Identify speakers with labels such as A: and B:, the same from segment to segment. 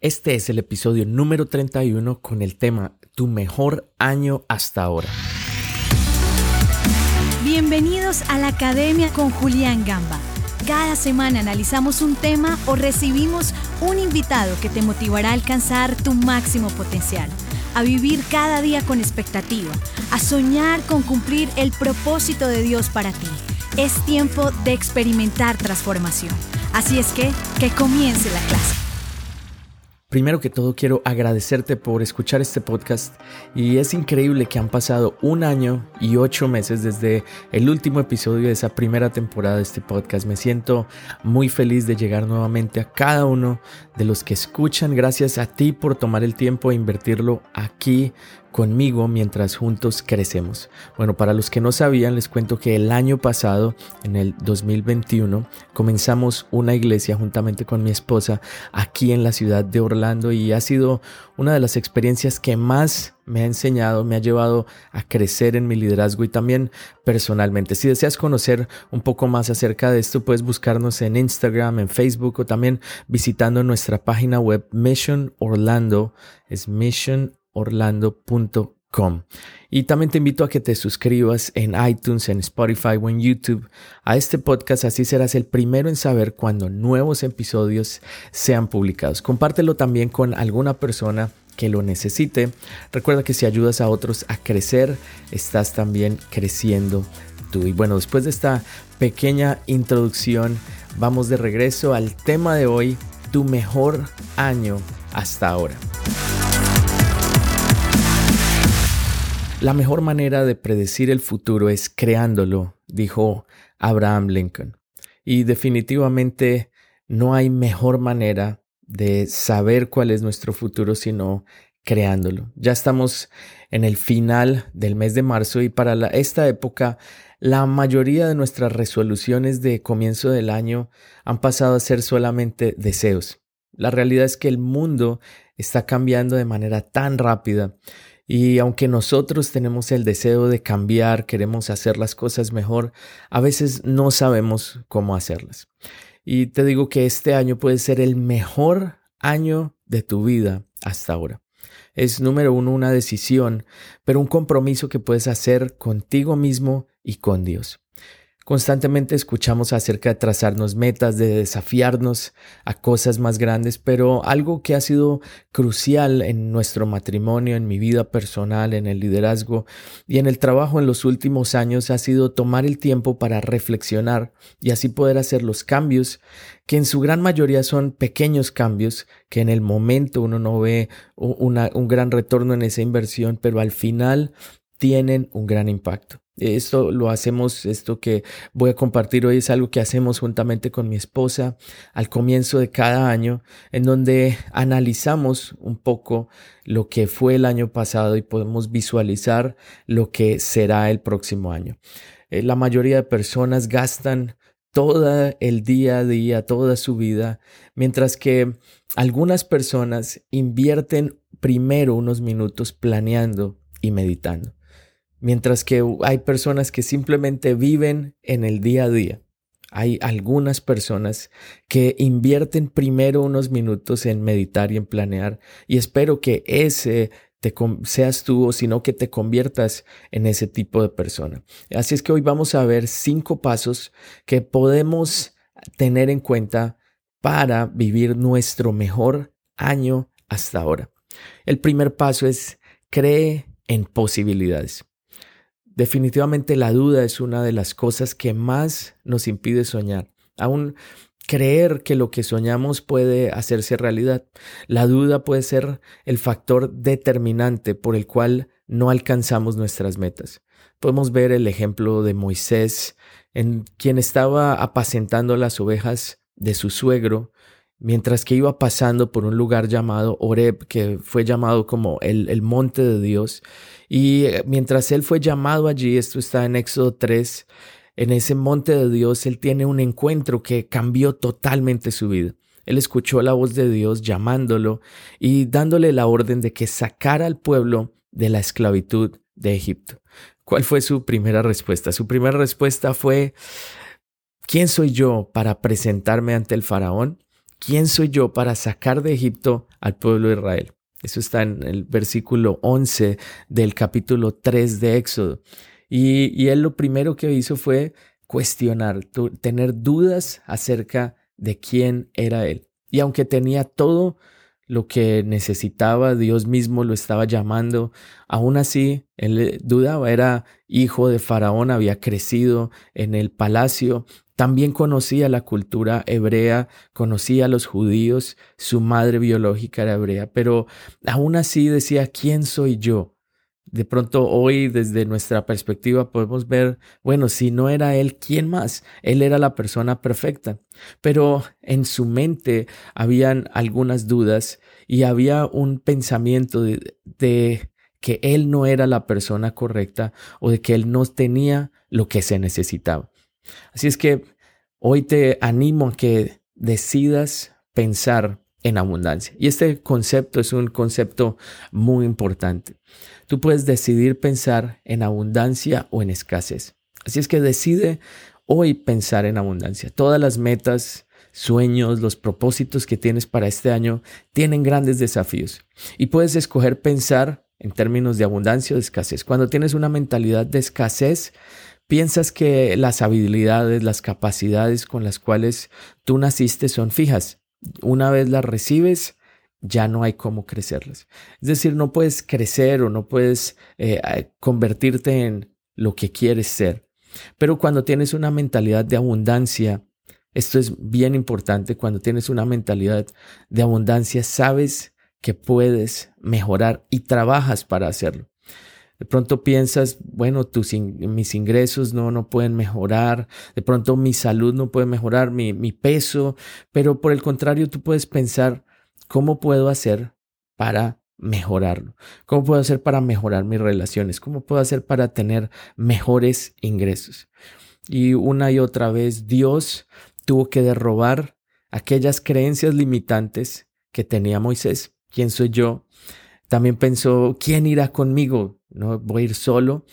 A: Este es el episodio número 31 con el tema Tu mejor año hasta ahora.
B: Bienvenidos a la Academia con Julián Gamba. Cada semana analizamos un tema o recibimos un invitado que te motivará a alcanzar tu máximo potencial, a vivir cada día con expectativa, a soñar con cumplir el propósito de Dios para ti. Es tiempo de experimentar transformación. Así es que, que comience la clase.
A: Primero que todo quiero agradecerte por escuchar este podcast y es increíble que han pasado un año y ocho meses desde el último episodio de esa primera temporada de este podcast. Me siento muy feliz de llegar nuevamente a cada uno de los que escuchan. Gracias a ti por tomar el tiempo e invertirlo aquí conmigo mientras juntos crecemos. Bueno, para los que no sabían, les cuento que el año pasado, en el 2021, comenzamos una iglesia juntamente con mi esposa aquí en la ciudad de Orlando y ha sido una de las experiencias que más me ha enseñado, me ha llevado a crecer en mi liderazgo y también personalmente. Si deseas conocer un poco más acerca de esto, puedes buscarnos en Instagram, en Facebook o también visitando nuestra página web Mission Orlando, es Mission orlando.com. Y también te invito a que te suscribas en iTunes, en Spotify o en YouTube a este podcast, así serás el primero en saber cuando nuevos episodios sean publicados. Compártelo también con alguna persona que lo necesite. Recuerda que si ayudas a otros a crecer, estás también creciendo tú. Y bueno, después de esta pequeña introducción, vamos de regreso al tema de hoy, tu mejor año hasta ahora. La mejor manera de predecir el futuro es creándolo, dijo Abraham Lincoln. Y definitivamente no hay mejor manera de saber cuál es nuestro futuro sino creándolo. Ya estamos en el final del mes de marzo y para esta época la mayoría de nuestras resoluciones de comienzo del año han pasado a ser solamente deseos. La realidad es que el mundo está cambiando de manera tan rápida y aunque nosotros tenemos el deseo de cambiar, queremos hacer las cosas mejor, a veces no sabemos cómo hacerlas. Y te digo que este año puede ser el mejor año de tu vida hasta ahora. Es número uno una decisión, pero un compromiso que puedes hacer contigo mismo y con Dios. Constantemente escuchamos acerca de trazarnos metas, de desafiarnos a cosas más grandes, pero algo que ha sido crucial en nuestro matrimonio, en mi vida personal, en el liderazgo y en el trabajo en los últimos años ha sido tomar el tiempo para reflexionar y así poder hacer los cambios que en su gran mayoría son pequeños cambios que en el momento uno no ve un gran retorno en esa inversión, pero al final tienen un gran impacto. Esto lo hacemos, esto que voy a compartir hoy es algo que hacemos juntamente con mi esposa al comienzo de cada año, en donde analizamos un poco lo que fue el año pasado y podemos visualizar lo que será el próximo año. Eh, la mayoría de personas gastan todo el día a día, toda su vida, mientras que algunas personas invierten primero unos minutos planeando y meditando. Mientras que hay personas que simplemente viven en el día a día. Hay algunas personas que invierten primero unos minutos en meditar y en planear y espero que ese te seas tú o sino que te conviertas en ese tipo de persona. Así es que hoy vamos a ver cinco pasos que podemos tener en cuenta para vivir nuestro mejor año hasta ahora. El primer paso es cree en posibilidades. Definitivamente la duda es una de las cosas que más nos impide soñar. Aún creer que lo que soñamos puede hacerse realidad. La duda puede ser el factor determinante por el cual no alcanzamos nuestras metas. Podemos ver el ejemplo de Moisés, en quien estaba apacentando las ovejas de su suegro, mientras que iba pasando por un lugar llamado Oreb, que fue llamado como el, el monte de Dios, y eh, mientras él fue llamado allí, esto está en Éxodo 3, en ese monte de Dios, él tiene un encuentro que cambió totalmente su vida. Él escuchó la voz de Dios llamándolo y dándole la orden de que sacara al pueblo de la esclavitud de Egipto. ¿Cuál fue su primera respuesta? Su primera respuesta fue, ¿quién soy yo para presentarme ante el faraón? ¿quién soy yo para sacar de Egipto al pueblo de Israel? Eso está en el versículo 11 del capítulo 3 de Éxodo. Y, él lo primero que hizo fue cuestionar, tener dudas acerca de quién era él. Y aunque tenía todo lo que necesitaba, Dios mismo lo estaba llamando, aún así él dudaba, era hijo de Faraón, había crecido en el palacio, también conocía la cultura hebrea, conocía a los judíos, su madre biológica era hebrea, pero aún así decía, ¿quién soy yo? De pronto hoy desde nuestra perspectiva podemos ver, bueno, si no era él, ¿quién más? Él era la persona perfecta. Pero en su mente habían algunas dudas y había un pensamiento de, de que él no era la persona correcta o de que él no tenía lo que se necesitaba. Así es que hoy te animo a que decidas pensar en abundancia. Y este concepto es un concepto muy importante. Tú puedes decidir pensar en abundancia o en escasez. Así es que decide hoy pensar en abundancia. Todas las metas, sueños, los propósitos que tienes para este año tienen grandes desafíos. Y puedes escoger pensar en términos de abundancia o de escasez. Cuando tienes una mentalidad de escasez, Piensas que las habilidades, las capacidades con las cuales tú naciste son fijas. Una vez las recibes, ya no hay cómo crecerlas. Es decir, no puedes crecer o no puedes eh, convertirte en lo que quieres ser. Pero cuando tienes una mentalidad de abundancia, esto es bien importante, cuando tienes una mentalidad de abundancia, sabes que puedes mejorar y trabajas para hacerlo. De pronto piensas, bueno, tus mis ingresos no, no pueden mejorar, de pronto mi salud no puede mejorar, mi, mi peso, pero por el contrario tú puedes pensar, ¿cómo puedo hacer para mejorarlo? ¿Cómo puedo hacer para mejorar mis relaciones? ¿Cómo puedo hacer para tener mejores ingresos? Y una y otra vez Dios tuvo que derrobar aquellas creencias limitantes que tenía Moisés. ¿Quién soy yo? También pensó, ¿quién irá conmigo? No voy a ir solo.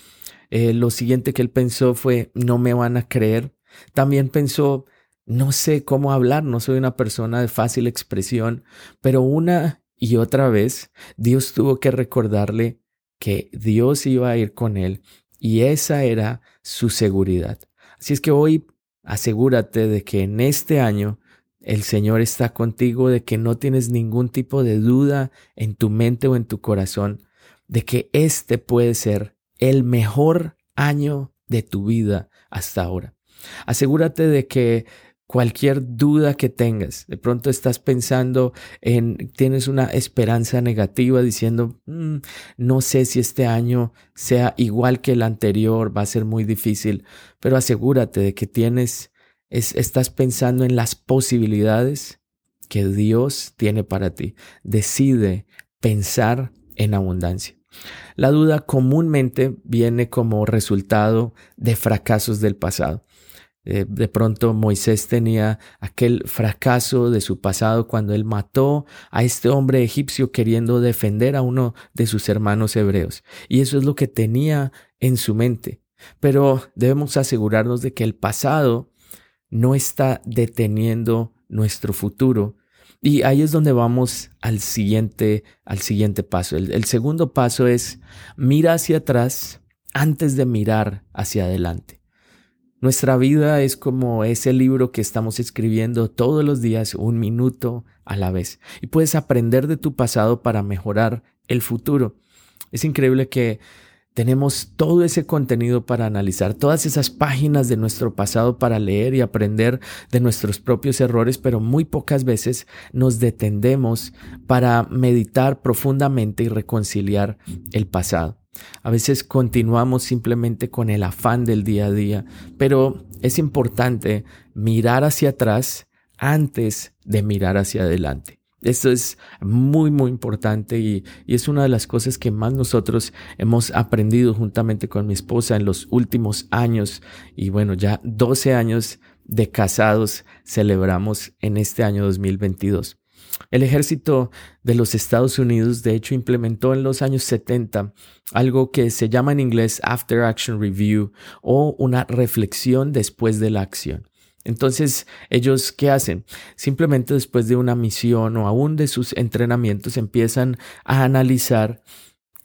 A: Eh, lo siguiente que él pensó fue, no me van a creer. También pensó, no sé cómo hablar, no soy una persona de fácil expresión, pero una y otra vez Dios tuvo que recordarle que Dios iba a ir con él y esa era su seguridad. Así es que hoy asegúrate de que en este año el Señor está contigo, de que no tienes ningún tipo de duda en tu mente o en tu corazón de que este puede ser el mejor año de tu vida hasta ahora. Asegúrate de que cualquier duda que tengas, de pronto estás pensando en, tienes una esperanza negativa diciendo, mm, no sé si este año sea igual que el anterior, va a ser muy difícil, pero asegúrate de que tienes, estás pensando en las posibilidades que Dios tiene para ti. Decide pensar en abundancia. La duda comúnmente viene como resultado de fracasos del pasado. Eh, de pronto Moisés tenía aquel fracaso de su pasado cuando él mató a este hombre egipcio queriendo defender a uno de sus hermanos hebreos. Y eso es lo que tenía en su mente. Pero debemos asegurarnos de que el pasado no está deteniendo nuestro futuro, y ahí es donde vamos al siguiente, al siguiente paso. El, el, segundo paso es mira hacia atrás antes de mirar hacia adelante. Nuestra vida es como ese libro que estamos escribiendo todos los días, un minuto a la vez. Y puedes aprender de tu pasado para mejorar el futuro. Es increíble que tenemos todo ese contenido para analizar, todas esas páginas de nuestro pasado para leer y aprender de nuestros propios errores, pero muy pocas veces nos detendemos para meditar profundamente y reconciliar el pasado. A veces continuamos simplemente con el afán del día a día, pero es importante mirar hacia atrás antes de mirar hacia adelante. Esto es muy, muy importante y, es una de las cosas que más nosotros hemos aprendido juntamente con mi esposa en los últimos años. Y bueno, ya 12 años de casados celebramos en este año 2022. El ejército de los Estados Unidos, de hecho, implementó en los años 70 algo que se llama en inglés After Action Review o una reflexión después de la acción. Entonces, ellos, ¿qué hacen? Simplemente después de una misión o aún de sus entrenamientos empiezan a analizar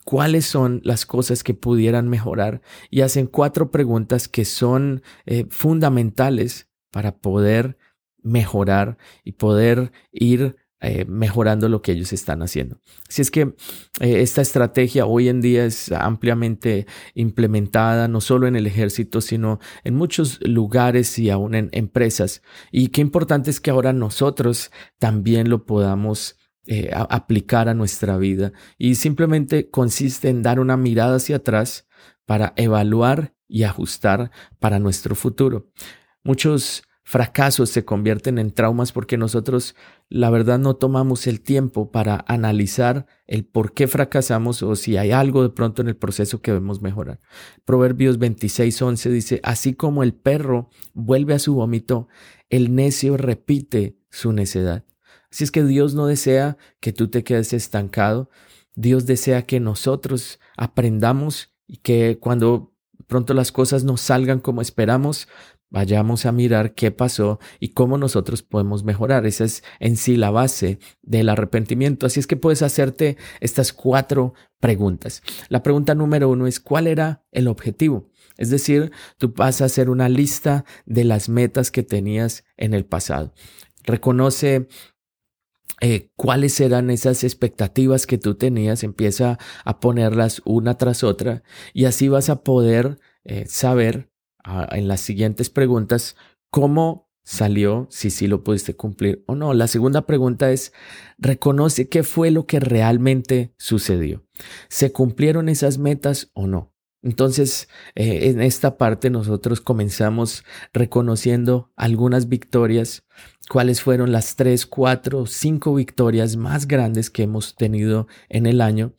A: cuáles son las cosas que pudieran mejorar y hacen cuatro preguntas que son eh, fundamentales para poder mejorar y poder ir eh, mejorando lo que ellos están haciendo. Así es que eh, esta estrategia hoy en día es ampliamente implementada, no solo en el ejército, sino en muchos lugares y aún en empresas. Y qué importante es que ahora nosotros también lo podamos eh, aplicar a nuestra vida. Y simplemente consiste en dar una mirada hacia atrás para evaluar y ajustar para nuestro futuro. Muchos fracasos se convierten en traumas porque nosotros la verdad no tomamos el tiempo para analizar el por qué fracasamos o si hay algo de pronto en el proceso que debemos mejorar. Proverbios 26:11 dice, así como el perro vuelve a su vómito, el necio repite su necedad. Así es que Dios no desea que tú te quedes estancado, Dios desea que nosotros aprendamos y que cuando pronto las cosas no salgan como esperamos, vayamos a mirar qué pasó y cómo nosotros podemos mejorar. Esa es en sí la base del arrepentimiento. Así es que puedes hacerte estas cuatro preguntas. La pregunta número uno es, ¿cuál era el objetivo? Es decir, tú vas a hacer una lista de las metas que tenías en el pasado. Reconoce eh, cuáles eran esas expectativas que tú tenías, empieza a ponerlas una tras otra y así vas a poder eh, saber en las siguientes preguntas cómo salió, si sí lo pudiste cumplir o no. La segunda pregunta es, reconoce qué fue lo que realmente sucedió. ¿Se cumplieron esas metas o no? Entonces, eh, en esta parte nosotros comenzamos reconociendo algunas victorias, cuáles fueron las tres, cuatro, cinco victorias más grandes que hemos tenido en el año,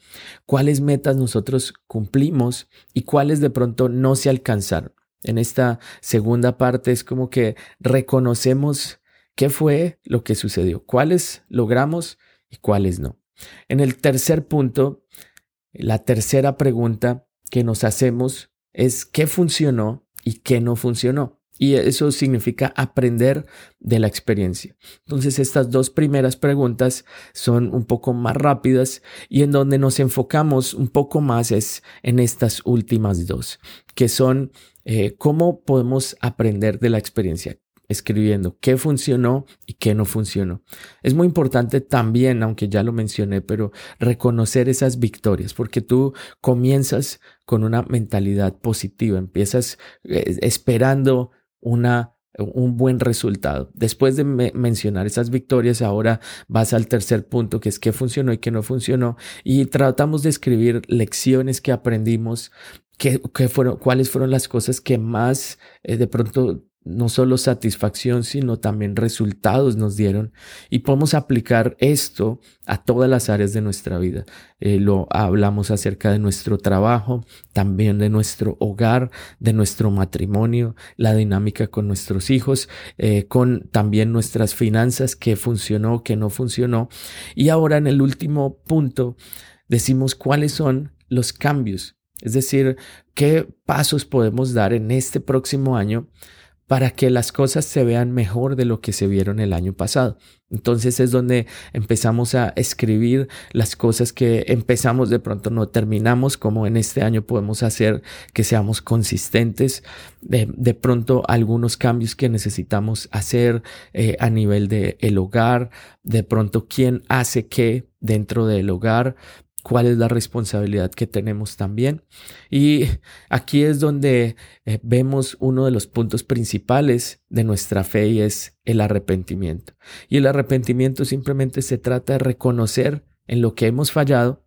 A: cuáles metas nosotros cumplimos y cuáles de pronto no se alcanzaron. En esta segunda parte es como que reconocemos qué fue lo que sucedió, cuáles logramos y cuáles no. En el tercer punto, la tercera pregunta que nos hacemos es qué funcionó y qué no funcionó. Y eso significa aprender de la experiencia. Entonces estas dos primeras preguntas son un poco más rápidas y en donde nos enfocamos un poco más es en estas últimas dos, que son eh, cómo podemos aprender de la experiencia escribiendo qué funcionó y qué no funcionó. Es muy importante también, aunque ya lo mencioné, pero reconocer esas victorias, porque tú comienzas con una mentalidad positiva, empiezas eh, esperando una un buen resultado. Después de mencionar esas victorias, ahora vas al tercer punto, que es qué funcionó y qué no funcionó, y tratamos de escribir lecciones que aprendimos, qué, fueron, cuáles fueron las cosas que más eh, de pronto no solo satisfacción, sino también resultados nos dieron y podemos aplicar esto a todas las áreas de nuestra vida. Eh, lo hablamos acerca de nuestro trabajo, también de nuestro hogar, de nuestro matrimonio, la dinámica con nuestros hijos, eh, con también nuestras finanzas, qué funcionó, qué no funcionó. Y ahora en el último punto decimos cuáles son los cambios, es decir, qué pasos podemos dar en este próximo año para que las cosas se vean mejor de lo que se vieron el año pasado. Entonces es donde empezamos a escribir las cosas que empezamos de pronto no terminamos, como en este año podemos hacer que seamos consistentes, de, de pronto algunos cambios que necesitamos hacer eh, a nivel del el hogar, de pronto quién hace qué dentro del hogar, cuál es la responsabilidad que tenemos también. Y aquí es donde eh, vemos uno de los puntos principales de nuestra fe y es el arrepentimiento. Y el arrepentimiento simplemente se trata de reconocer en lo que hemos fallado,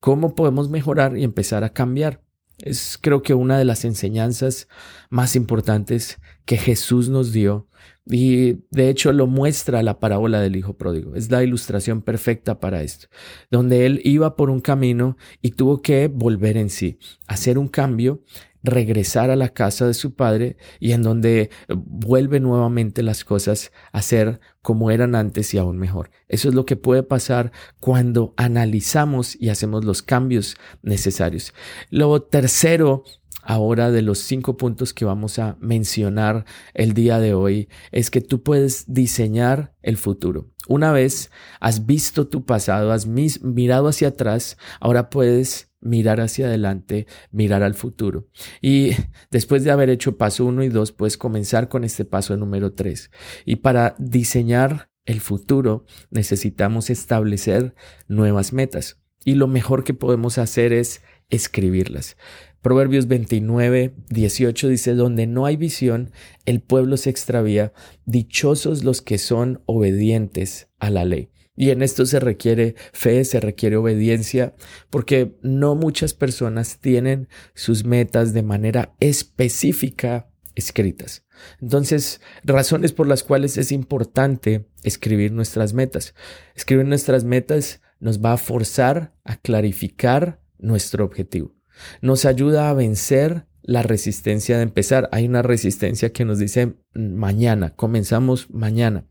A: cómo podemos mejorar y empezar a cambiar. Es creo que una de las enseñanzas más importantes que Jesús nos dio y de hecho lo muestra la parábola del Hijo Pródigo. Es la ilustración perfecta para esto, donde él iba por un camino y tuvo que volver en sí, hacer un cambio regresar a la casa de su padre y en donde vuelve nuevamente las cosas a ser como eran antes y aún mejor. Eso es lo que puede pasar cuando analizamos y hacemos los cambios necesarios. Lo tercero ahora de los cinco puntos que vamos a mencionar el día de hoy es que tú puedes diseñar el futuro. Una vez has visto tu pasado, has mirado hacia atrás, ahora puedes mirar hacia adelante, mirar al futuro. Y después de haber hecho paso uno y dos, puedes comenzar con este paso número tres. Y para diseñar el futuro necesitamos establecer nuevas metas. Y lo mejor que podemos hacer es escribirlas. Proverbios 29, 18 dice, donde no hay visión, el pueblo se extravía, dichosos los que son obedientes a la ley. Y en esto se requiere fe, se requiere obediencia, porque no muchas personas tienen sus metas de manera específica escritas. Entonces, razones por las cuales es importante escribir nuestras metas. Escribir nuestras metas nos va a forzar a clarificar nuestro objetivo. Nos ayuda a vencer la resistencia de empezar. Hay una resistencia que nos dice mañana, comenzamos mañana.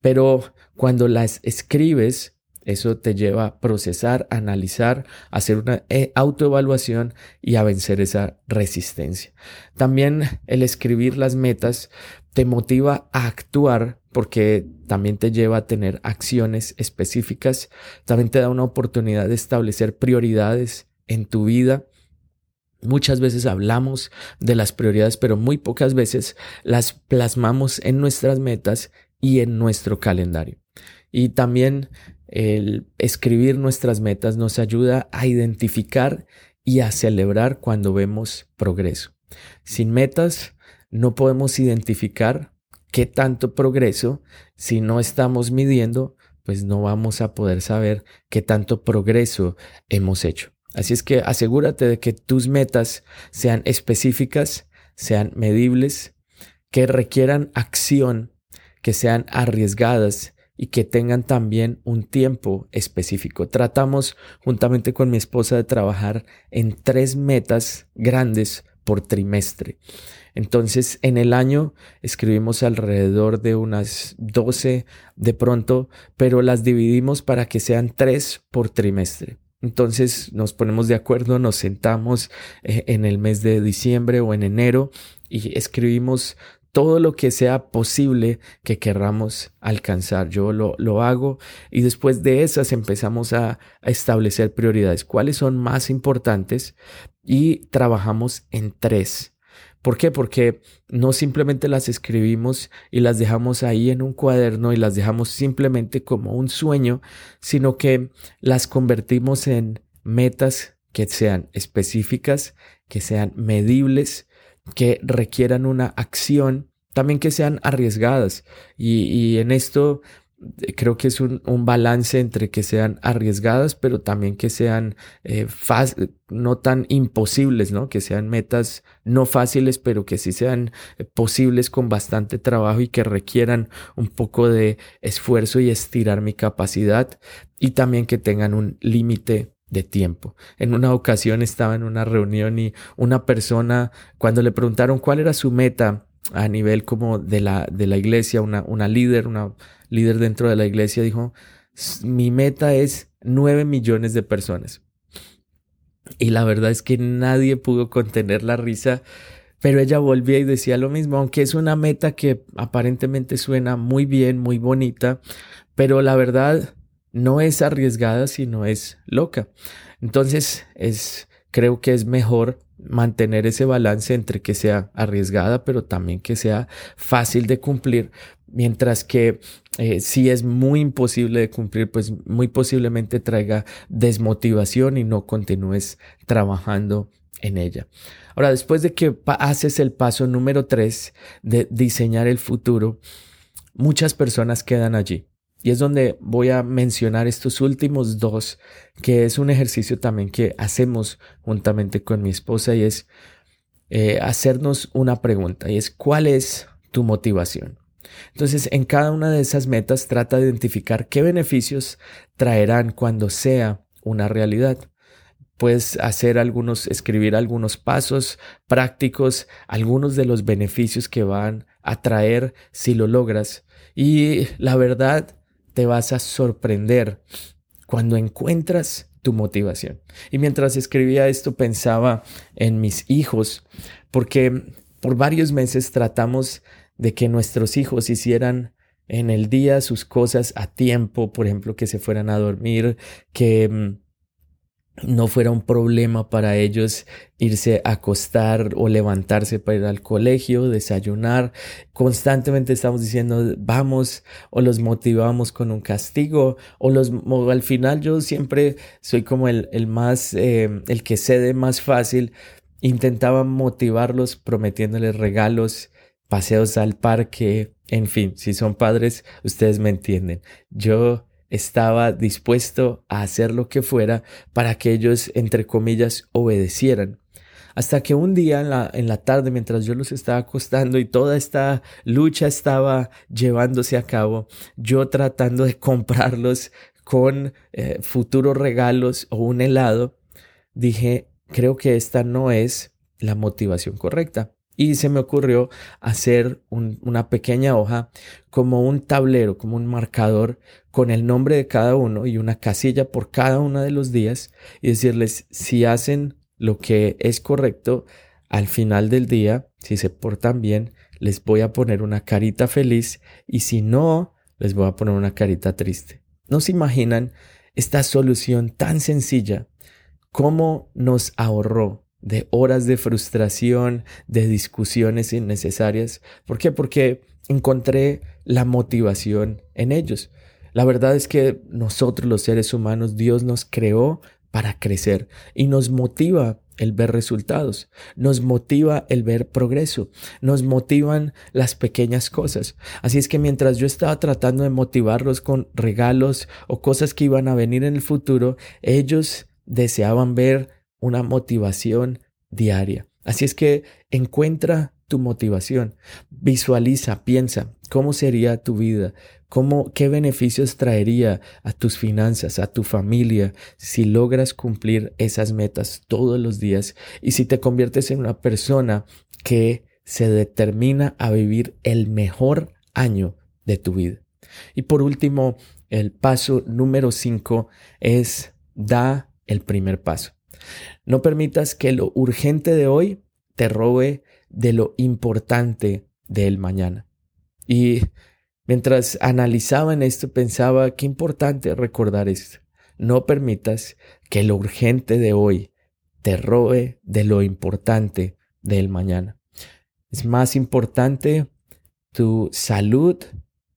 A: Pero cuando las escribes, eso te lleva a procesar, analizar, hacer una eh, autoevaluación y a vencer esa resistencia. También el escribir las metas te motiva a actuar porque también te lleva a tener acciones específicas, también te da una oportunidad de establecer prioridades en tu vida. Muchas veces hablamos de las prioridades, pero muy pocas veces las plasmamos en nuestras metas y en nuestro calendario. Y también el escribir nuestras metas nos ayuda a identificar y a celebrar cuando vemos progreso. Sin metas no podemos identificar qué tanto progreso, si no estamos midiendo, pues no vamos a poder saber qué tanto progreso hemos hecho. Así es que asegúrate de que tus metas sean específicas, sean medibles, que requieran acción, que sean arriesgadas y que tengan también un tiempo específico. Tratamos juntamente con mi esposa de trabajar en tres metas grandes por trimestre. Entonces, en el año escribimos alrededor de unas 12 de pronto, pero las dividimos para que sean tres por trimestre. Entonces nos ponemos de acuerdo, nos sentamos eh, en el mes de diciembre o en enero y escribimos todo lo que sea posible que querramos alcanzar. Yo lo, lo hago y después de esas empezamos a, a establecer prioridades. ¿Cuáles son más importantes? Y trabajamos en tres. ¿Por qué? Porque no simplemente las escribimos y las dejamos ahí en un cuaderno y las dejamos simplemente como un sueño, sino que las convertimos en metas que sean específicas, que sean medibles que requieran una acción, también que sean arriesgadas. Y, en esto creo que es un, balance entre que sean arriesgadas, pero también que sean eh, no tan imposibles, ¿no? Que sean metas no fáciles, pero que sí sean eh, posibles con bastante trabajo y que requieran un poco de esfuerzo y estirar mi capacidad y también que tengan un límite de tiempo. En una ocasión estaba en una reunión y una persona, cuando le preguntaron cuál era su meta a nivel como de la, de la iglesia, una, una líder, una líder dentro de la iglesia, dijo, mi meta es nueve millones de personas. Y la verdad es que nadie pudo contener la risa, pero ella volvía y decía lo mismo, aunque es una meta que aparentemente suena muy bien, muy bonita, pero la verdad no es arriesgada, sino es loca. Entonces, es, creo que es mejor mantener ese balance entre que sea arriesgada, pero también que sea fácil de cumplir, mientras que eh, si es muy imposible de cumplir, pues muy posiblemente traiga desmotivación y no continúes trabajando en ella. Ahora, después de que haces el paso número tres de diseñar el futuro, muchas personas quedan allí. Y es donde voy a mencionar estos últimos dos, que es un ejercicio también que hacemos juntamente con mi esposa y es eh, hacernos una pregunta y es ¿cuál es tu motivación? Entonces, en cada una de esas metas trata de identificar qué beneficios traerán cuando sea una realidad. Puedes hacer algunos, escribir algunos pasos prácticos, algunos de los beneficios que van a traer si lo logras. Y la verdad, te vas a sorprender cuando encuentras tu motivación. Y mientras escribía esto pensaba en mis hijos, porque por varios meses tratamos de que nuestros hijos hicieran en el día sus cosas a tiempo, por ejemplo, que se fueran a dormir, que mm, no fuera un problema para ellos irse a acostar o levantarse para ir al colegio, desayunar. Constantemente estamos diciendo vamos o los motivamos con un castigo o los al final yo siempre soy como el, el más, eh, el que cede más fácil. Intentaba motivarlos prometiéndoles regalos, paseos al parque, en fin, si son padres, ustedes me entienden. Yo estaba dispuesto a hacer lo que fuera para que ellos, entre comillas, obedecieran. Hasta que un día en la, en la tarde, mientras yo los estaba acostando y toda esta lucha estaba llevándose a cabo, yo tratando de comprarlos con eh, futuros regalos o un helado, dije, creo que esta no es la motivación correcta y se me ocurrió hacer una pequeña hoja como un tablero, como un marcador con el nombre de cada uno y una casilla por cada uno de los días y decirles si hacen lo que es correcto al final del día, si se portan bien, les voy a poner una carita feliz y si no, les voy a poner una carita triste. ¿No se imaginan esta solución tan sencilla? ¿Cómo nos ahorró de horas de frustración, de discusiones innecesarias. ¿Por qué? Porque encontré la motivación en ellos. La verdad es que nosotros los seres humanos, Dios nos creó para crecer y nos motiva el ver resultados, nos motiva el ver progreso, nos motivan las pequeñas cosas. Así es que mientras yo estaba tratando de motivarlos con regalos o cosas que iban a venir en el futuro, ellos deseaban ver una motivación diaria. Así es que encuentra tu motivación, visualiza, piensa cómo sería tu vida, cómo qué beneficios traería a tus finanzas, a tu familia si logras cumplir esas metas todos los días y si te conviertes en una persona que se determina a vivir el mejor año de tu vida. Y por último, el paso número 5 es da el primer paso. No permitas que lo urgente de hoy te robe de lo importante del mañana. Y mientras analizaba en esto, pensaba qué importante recordar esto. No permitas que lo urgente de hoy te robe de lo importante del mañana. Es más importante tu salud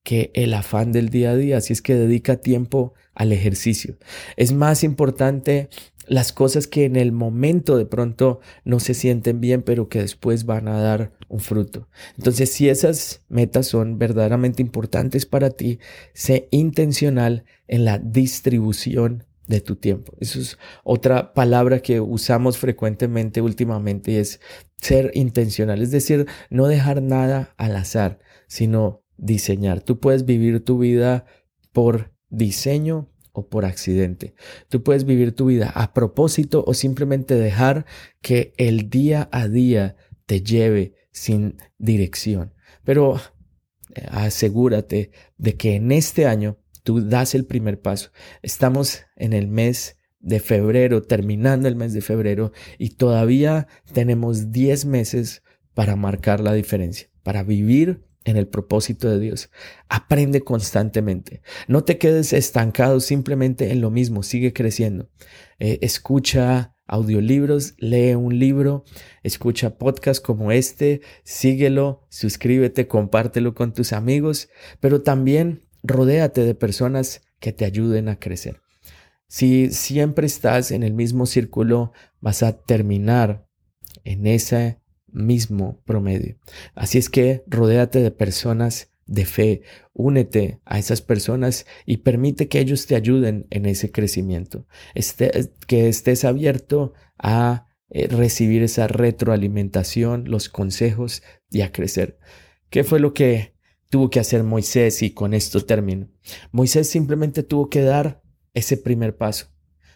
A: que el afán del día a día, así es que dedica tiempo al ejercicio. Es más importante las cosas que en el momento de pronto no se sienten bien, pero que después van a dar un fruto. Entonces, si esas metas son verdaderamente importantes para ti, sé intencional en la distribución de tu tiempo. Eso es otra palabra que usamos frecuentemente últimamente, es ser intencional, es decir, no dejar nada al azar, sino diseñar. Tú puedes vivir tu vida por diseño o por accidente. Tú puedes vivir tu vida a propósito o simplemente dejar que el día a día te lleve sin dirección. Pero eh, asegúrate de que en este año tú das el primer paso. Estamos en el mes de febrero, terminando el mes de febrero, y todavía tenemos 10 meses para marcar la diferencia, para vivir en el propósito de Dios. Aprende constantemente. No te quedes estancado simplemente en lo mismo. Sigue creciendo. Eh, escucha audiolibros, lee un libro, escucha podcasts como este, síguelo, suscríbete, compártelo con tus amigos, pero también rodéate de personas que te ayuden a crecer. Si siempre estás en el mismo círculo, vas a terminar en esa mismo promedio. Así es que rodéate de personas de fe, únete a esas personas y permite que ellos te ayuden en ese crecimiento. Este, que estés abierto a eh, recibir esa retroalimentación, los consejos y a crecer. ¿Qué fue lo que tuvo que hacer Moisés? Y con esto termino. Moisés simplemente tuvo que dar ese primer paso,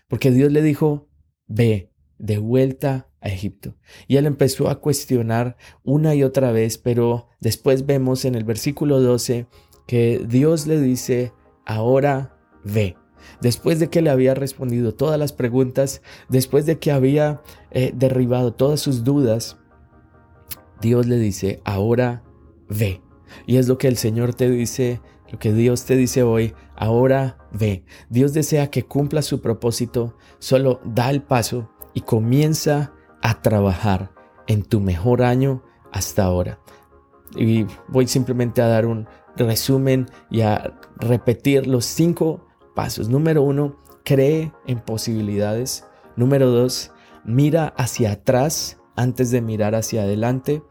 A: porque Dios le dijo, ve de vuelta Egipto. Y él empezó a cuestionar una y otra vez, pero después vemos en el versículo 12 que Dios le dice, ahora ve. después de que le había respondido todas las preguntas, después de que había eh, derribado todas sus dudas, Dios le dice, ahora ve. Y es lo que el Señor te dice, lo que Dios te dice hoy, ahora ve. Dios desea que cumpla su propósito, solo da el paso y comienza a trabajar en tu mejor año hasta ahora. Y voy simplemente a dar un resumen y a repetir los cinco pasos. Número uno, cree en posibilidades. Número dos, mira hacia atrás antes de mirar hacia adelante.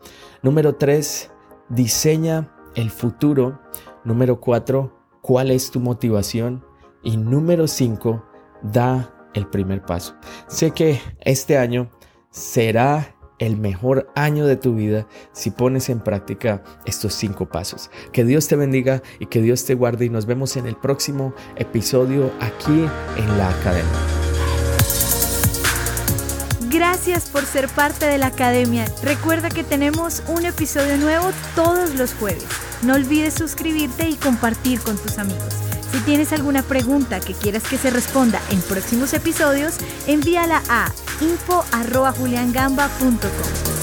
A: Número tres, diseña el futuro. Número cuatro, cuál es tu motivación. Y número cinco, da el primer paso. Sé que este año será el mejor año de tu vida si pones en práctica estos cinco pasos. Que Dios te bendiga y que Dios te guarde y nos vemos en el próximo episodio aquí en la academia.
B: Gracias por ser parte de la academia. Recuerda que tenemos un episodio nuevo todos los jueves. No olvides suscribirte y compartir con tus amigos. Si tienes alguna pregunta que quieras que se responda en próximos episodios, envíala a info.juliangamba.com.